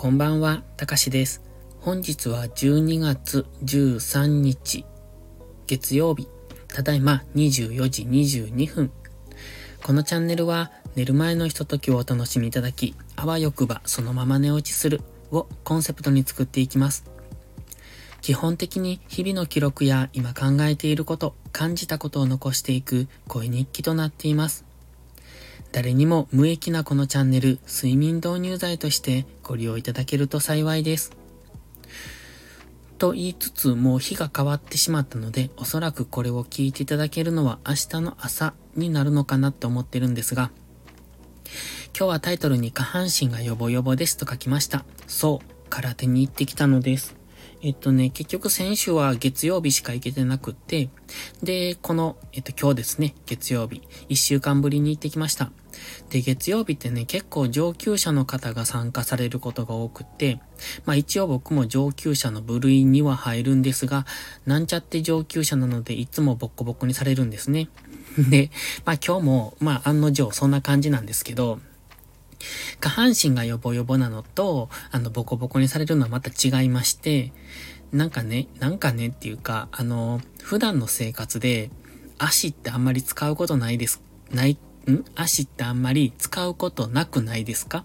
こんばんは、たかしです。本日は12月13日、月曜日、ただいま24時22分。このチャンネルは、寝る前のひとときをお楽しみいただき、あわよくばそのまま寝落ちするをコンセプトに作っていきます。基本的に日々の記録や今考えていること、感じたことを残していく声日記となっています。誰にも無益なこのチャンネル、睡眠導入剤としてご利用いただけると幸いです。と言いつつ、もう日が変わってしまったので、おそらくこれを聞いていただけるのは明日の朝になるのかなって思ってるんですが、今日はタイトルに下半身がヨボヨボですと書きました。そう、空手に行ってきたのです。えっとね、結局先週は月曜日しか行けてなくって、で、この、えっと今日ですね、月曜日、一週間ぶりに行ってきました。で、月曜日ってね、結構上級者の方が参加されることが多くって、まあ一応僕も上級者の部類には入るんですが、なんちゃって上級者なのでいつもボッコボコにされるんですね。で、まあ今日も、まあ案の定そんな感じなんですけど、下半身がヨボヨボなのと、あの、ボコボコにされるのはまた違いまして、なんかね、なんかねっていうか、あの、普段の生活で、足ってあんまり使うことないです、ない、ん？足ってあんまり使うことなくないですか？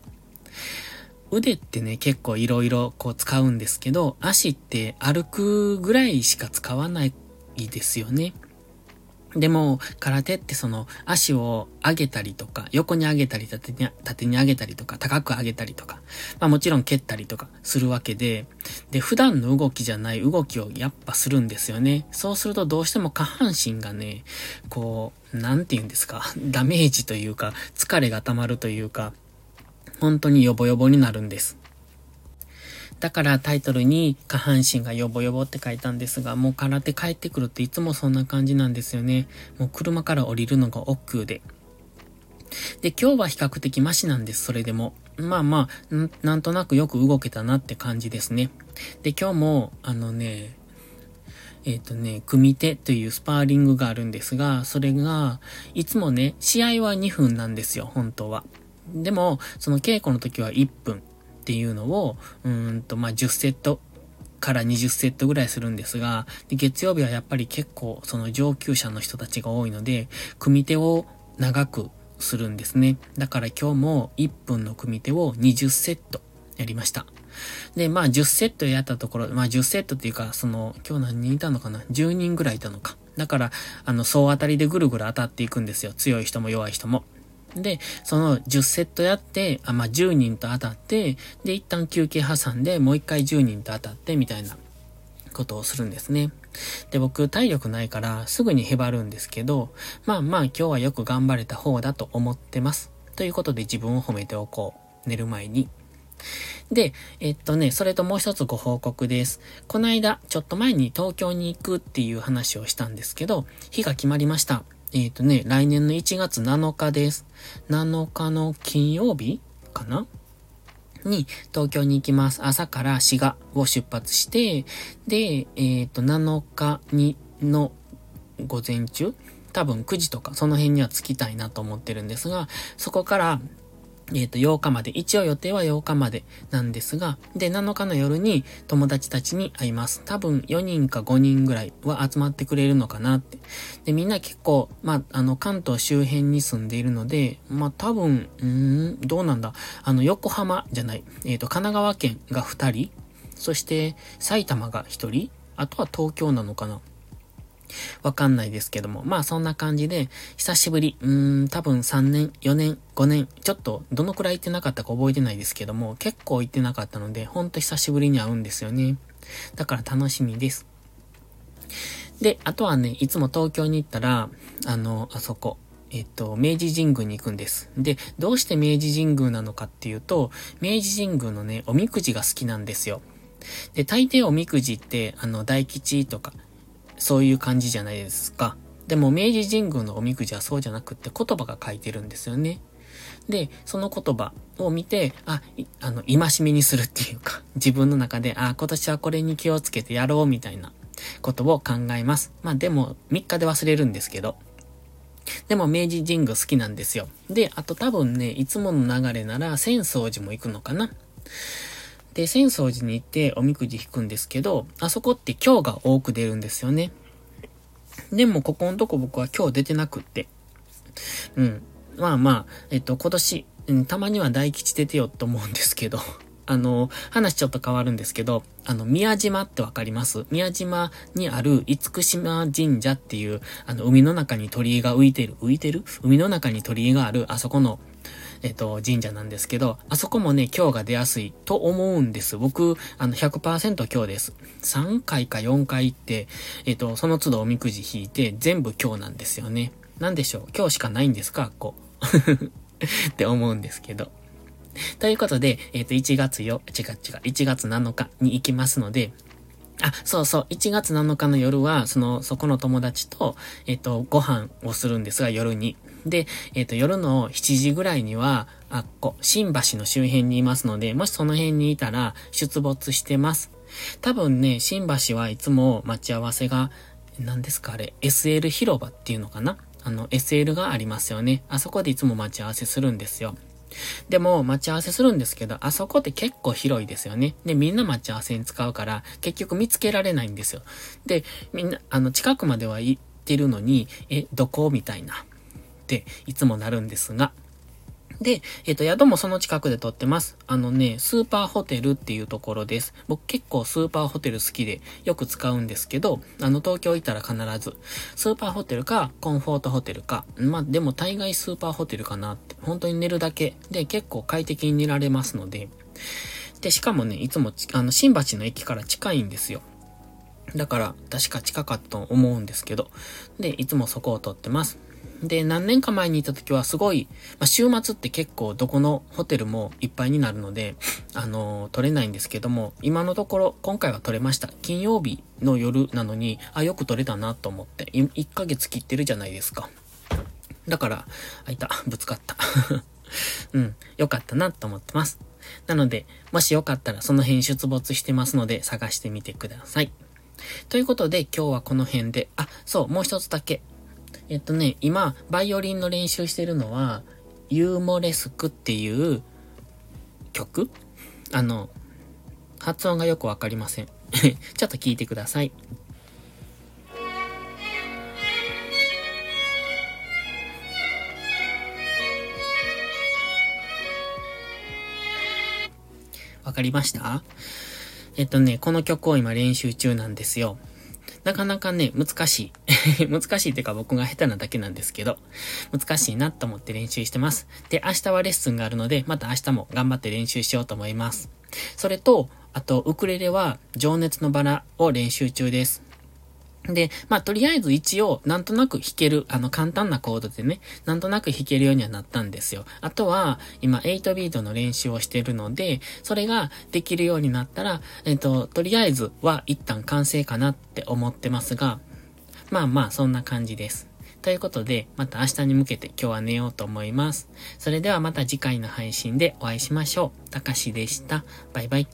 腕ってね、結構いろいろこう使うんですけど、足って歩くぐらいしか使わないですよね。でも、空手ってその足を上げたりとか、横に上げたり、縦に、縦に上げたりとか、高く上げたりとか、まあもちろん蹴ったりとかするわけで、で、普段の動きじゃない動きをやっぱするんですよね。そうするとどうしても下半身がね、こう、なんて言うんですか、ダメージというか、疲れが溜まるというか、本当にヨボヨボになるんです。だからタイトルに下半身がヨボヨボって書いたんですが、もう空手帰ってくるっていつもそんな感じなんですよね。もう車から降りるのが億劫で。で、今日は比較的マシなんです、それでも。まあまあ、なんとなくよく動けたなって感じですね。で、今日も、あのね、えっ、ー、とね、組手というスパーリングがあるんですが、それが、いつもね、試合は2分なんですよ、本当は。でも、その稽古の時は1分。っていうのを、うんと、まあ、10セットから20セットぐらいするんですが、で月曜日はやっぱり結構その上級者の人たちが多いので、組手を長くするんですね。だから今日も1分の組手を20セットやりました。で、まあ10セットやったところ、まあ10セットっていうか、その、今日何人いたのかな ?10 人ぐらいいたのか。だから、あの、総当たりでぐるぐる当たっていくんですよ。強い人も弱い人も。で、その10セットやって、あ、まあ、10人と当たって、で、一旦休憩挟んで、もう一回10人と当たって、みたいなことをするんですね。で、僕、体力ないから、すぐにへばるんですけど、まあまあ、今日はよく頑張れた方だと思ってます。ということで自分を褒めておこう。寝る前に。で、えっとね、それともう一つご報告です。この間、ちょっと前に東京に行くっていう話をしたんですけど、日が決まりました。えっ、ー、とね、来年の1月7日です。7日の金曜日かな？に東京に行きます。朝から滋賀を出発して、で、えっ、ー、と、7日にの午前中多分9時とかその辺には着きたいなと思ってるんですが、そこからえっ、ー、と、8日まで。一応予定は8日までなんですが、で、7日の夜に友達たちに会います。多分4人か5人ぐらいは集まってくれるのかなって。で、みんな結構、まあ、あの、関東周辺に住んでいるので、まあ、多分、うーん、どうなんだ。あの、横浜じゃない。えっ、ー、と、神奈川県が2人、そして埼玉が1人、あとは東京なのかな。わかんないですけども。まあそんな感じで、久しぶり、うーん、多分3年、4年、5年、ちょっとどのくらい行ってなかったか覚えてないですけども、結構行ってなかったので、ほんと久しぶりに会うんですよね。だから楽しみです。で、あとはね、いつも東京に行ったら、あの、あそこ、えっと、明治神宮に行くんです。で、どうして明治神宮なのかっていうと、明治神宮のね、おみくじが好きなんですよ。で、大抵おみくじって、あの、大吉とか、そういう感じじゃないですか。でも明治神宮のおみくじはそうじゃなくって言葉が書いてるんですよね。で、その言葉を見て、あ、あの、戒めにするっていうか、自分の中で、あ、今年はこれに気をつけてやろうみたいなことを考えます。まあでも、3日で忘れるんですけど。でも明治神宮好きなんですよ。で、あと多分ね、いつもの流れなら浅草寺も行くのかな。で、浅草寺に行っておみくじ引くんですけど、あそこって今日が多く出るんですよね。でも、ここのとこ僕は今日出てなくって。うん。まあまあ、えっと、今年、たまには大吉出てよと思うんですけど、あの、話ちょっと変わるんですけど、あの、宮島ってわかります？宮島にある厳島神社っていう、あの、海の中に鳥居が浮いてる、浮いてる？海の中に鳥居がある、あそこの、えっと、神社なんですけど、あそこもね、今日が出やすいと思うんです。僕、あの、100%今日です。3回か4回行って、えっと、その都度おみくじ引いて、全部今日なんですよね。なんでしょう？今日しかないんですか？こう。って思うんですけど。ということで、えっ、ー、と、1月よ、違う違う、1月7日に行きますので、あ、そうそう、1月7日の夜は、その、そこの友達と、えっ、ー、と、ご飯をするんですが、夜に。で、えっ、ー、と、夜の7時ぐらいには、あっこ、新橋の周辺にいますので、もしその辺にいたら、出没してます。多分ね、新橋はいつも待ち合わせが、何ですかあれ、SL 広場っていうのかな？あの、SL がありますよね。あそこでいつも待ち合わせするんですよ。でも、待ち合わせするんですけど、あそこって結構広いですよね。で、みんな待ち合わせに使うから、結局見つけられないんですよ。で、みんな、あの、近くまでは行ってるのに、え、どこ？みたいな。っていつもなるんですが、で、えっ、ー、と、宿もその近くで撮ってます。あのね、スーパーホテルっていうところです。僕結構スーパーホテル好きでよく使うんですけど、あの、東京行ったら必ず、スーパーホテルか、コンフォートホテルか、まあ、でも大概スーパーホテルかなって、本当に寝るだけで結構快適に寝られますので、で、しかもね、いつも、あの、新橋の駅から近いんですよ。だから、確か近かったと思うんですけど、で、いつもそこを撮ってます。で、何年か前に行った時はすごい、まあ、週末って結構どこのホテルもいっぱいになるので、あのー、取れないんですけども、今のところ、今回は取れました。金曜日の夜なのに、あ、よく取れたなと思って、1ヶ月切ってるじゃないですか。だから、あ、いた、ぶつかった。うん、よかったなと思ってます。なので、もしよかったらその辺出没してますので探してみてください。ということで今日はこの辺で、あ、そう、もう一つだけ。えっとね、今、バイオリンの練習してるのは、ユーモレスクっていう曲？あの、発音がよくわかりません。ちょっと聞いてください。わかりました？えっとね、この曲を今練習中なんですよ。なかなかね、難しい。難しいっていうか僕が下手なだけなんですけど、難しいなと思って練習してます。で、明日はレッスンがあるので、また明日も頑張って練習しようと思います。それと、あと、ウクレレは情熱のバラを練習中です。で、まあ、とりあえず一応、なんとなく弾ける、あの、簡単なコードでね、なんとなく弾けるようにはなったんですよ。あとは、今、8ビートの練習をしてるので、それができるようになったら、えっと、とりあえずは一旦完成かなって思ってますが、まあまあ、そんな感じです。ということで、また明日に向けて今日は寝ようと思います。それではまた次回の配信でお会いしましょう。たかしでした。バイバイ。